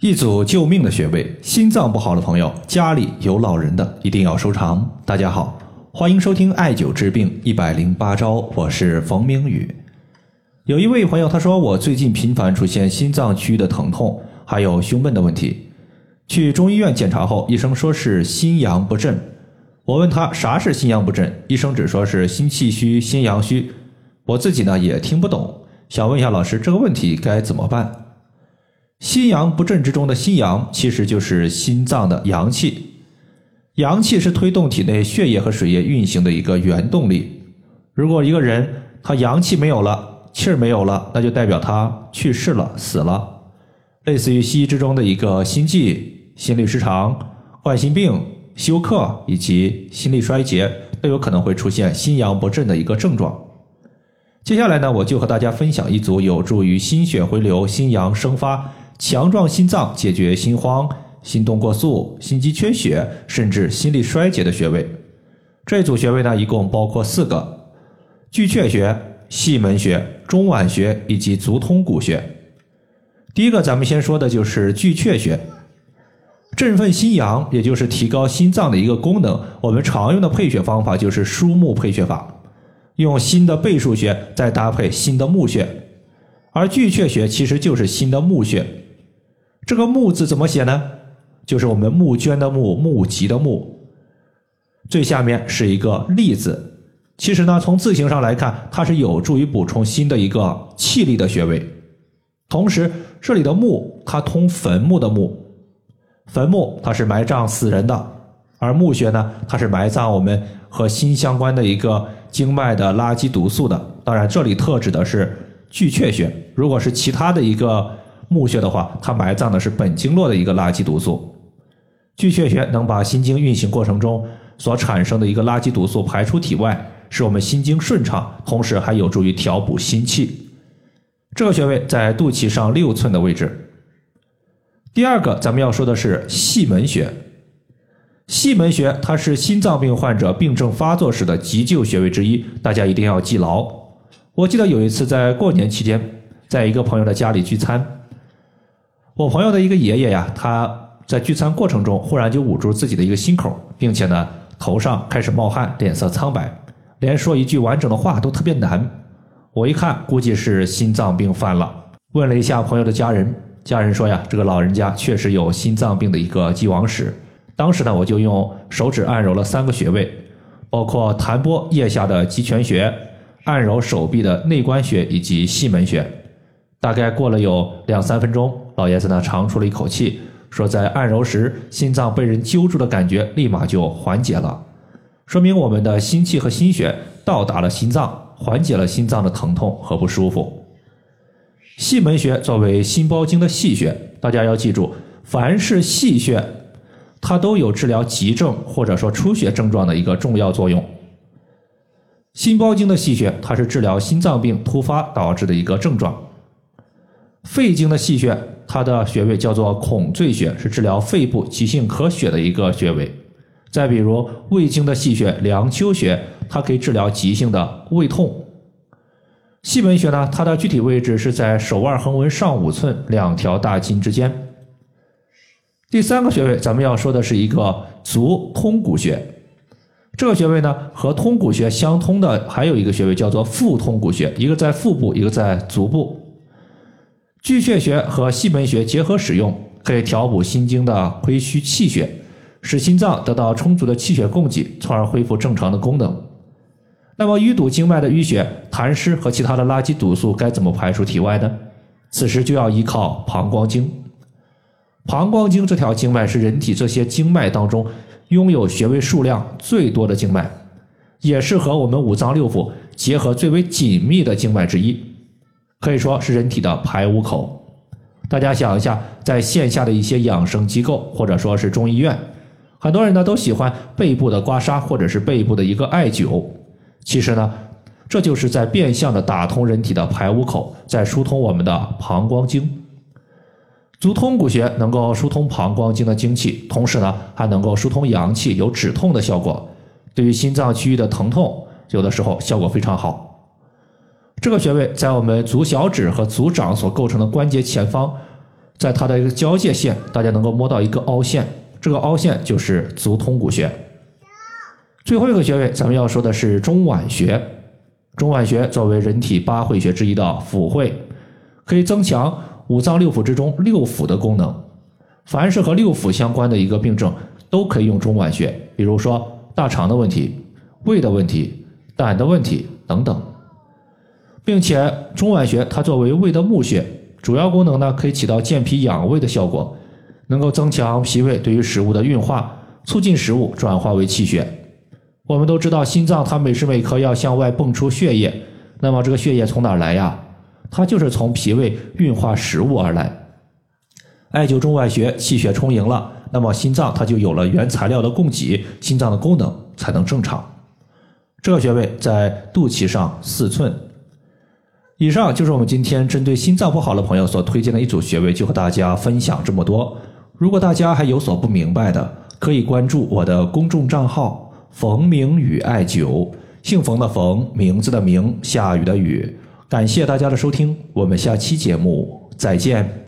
一组救命的穴位，心脏不好的朋友，家里有老人的一定要收藏。大家好，欢迎收听艾灸治病一百零八招，我是冯明宇。有一位朋友他说，我最近频繁出现心脏区域的疼痛，还有胸闷的问题。去中医院检查后，医生说是心阳不振。我问他啥是心阳不振，医生只说是心气虚、心阳虚。我自己呢也听不懂，想问一下老师，这个问题该怎么办？心阳不振之中的心阳，其实就是心脏的阳气。阳气是推动体内血液和水液运行的一个原动力。如果一个人他阳气没有了，气儿没有了，那就代表他去世了，死了。类似于西医之中的一个心悸、心律失常、冠心病、休克以及心力衰竭，都有可能会出现心阳不振的一个症状。接下来呢，我就和大家分享一组有助于心血回流、心阳生发。强壮心脏，解决心慌、心动过速、心肌缺血，甚至心力衰竭的穴位。这组穴位呢，一共包括四个：巨阙穴、细门穴、中脘穴以及足通骨穴。第一个，咱们先说的就是巨阙穴，振奋心阳，也就是提高心脏的一个功能。我们常用的配穴方法就是枢木配穴法，用心的背腧穴再搭配心的募穴，而巨阙穴其实就是心的募穴。这个木字怎么写呢？就是我们募捐的募，募集的募，最下面是一个立字。其实呢，从字形上来看，它是有助于补充新的一个气力的穴位。同时，这里的墓，它通坟墓的墓，坟墓它是埋葬死人的，而墓穴呢，它是埋葬我们和心相关的一个经脉的垃圾毒素的。当然，这里特指的是巨阙穴。如果是其他的一个。募穴的话，它埋葬的是本经络的一个垃圾毒素。巨阙穴能把心经运行过程中所产生的一个垃圾毒素排出体外，使我们心经顺畅，同时还有助于调补心气。这个穴位在肚脐上六寸的位置。第二个，咱们要说的是细门穴。细门穴它是心脏病患者病症发作时的急救穴位之一，大家一定要记牢。我记得有一次在过年期间，在一个朋友的家里聚餐。我朋友的一个爷爷呀，他在聚餐过程中忽然就捂住自己的一个心口，并且呢头上开始冒汗，脸色苍白，连说一句完整的话都特别难。我一看，估计是心脏病犯了。问了一下朋友的家人，家人说呀，这个老人家确实有心脏病的一个既往史。当时呢，我就用手指按揉了三个穴位，包括弹拨腋下的极泉穴，按揉手臂的内关穴以及细门穴。大概过了有两三分钟。老爷子呢长出了一口气，说：“在按揉时，心脏被人揪住的感觉立马就缓解了，说明我们的心气和心血到达了心脏，缓解了心脏的疼痛和不舒服。”细门穴作为心包经的细穴，大家要记住，凡是细穴，它都有治疗急症或者说出血症状的一个重要作用。心包经的细穴，它是治疗心脏病突发导致的一个症状。肺经的细穴。它的穴位叫做孔最穴，是治疗肺部急性咳血的一个穴位。再比如胃经的细穴梁丘穴，它可以治疗急性的胃痛。细门穴呢，它的具体位置是在手腕横纹上五寸两条大筋之间。第三个穴位，咱们要说的是一个足通骨穴。这个穴位呢，和通骨穴相通的还有一个穴位叫做腹通骨穴，一个在腹部，一个在足部。巨阙穴和细门穴结合使用，可以调补心经的亏虚气血，使心脏得到充足的气血供给，从而恢复正常的功能。那么淤堵经脉的淤血、痰湿和其他的垃圾毒素该怎么排出体外呢？此时就要依靠膀胱经。膀胱经这条经脉是人体这些经脉当中拥有穴位数量最多的经脉，也是和我们五脏六腑结合最为紧密的经脉之一。可以说是人体的排污口。大家想一下，在线下的一些养生机构，或者说是中医院，很多人呢都喜欢背部的刮痧，或者是背部的一个艾灸。其实呢，这就是在变相的打通人体的排污口，在疏通我们的膀胱经。足通骨穴能够疏通膀胱经的精气，同时呢还能够疏通阳气，有止痛的效果。对于心脏区域的疼痛，有的时候效果非常好。这个穴位在我们足小指和足掌所构成的关节前方，在它的一个交界线，大家能够摸到一个凹陷，这个凹陷就是足通骨穴。最后一个穴位，咱们要说的是中脘穴。中脘穴作为人体八会穴之一的府会，可以增强五脏六腑之中六腑的功能。凡是和六腑相关的一个病症，都可以用中脘穴，比如说大肠的问题、胃的问题、胆的问题等等。并且中脘穴它作为胃的募穴，主要功能呢可以起到健脾养胃的效果，能够增强脾胃对于食物的运化，促进食物转化为气血。我们都知道，心脏它每时每刻要向外泵出血液，那么这个血液从哪来呀？它就是从脾胃运化食物而来。艾灸中脘穴，气血充盈了，那么心脏它就有了原材料的供给，心脏的功能才能正常。这个穴位在肚脐上四寸。以上就是我们今天针对心脏不好的朋友所推荐的一组穴位，就和大家分享这么多。如果大家还有所不明白的，可以关注我的公众账号。冯明宇艾灸，姓冯的冯，名字的名，下雨的雨。感谢大家的收听，我们下期节目再见。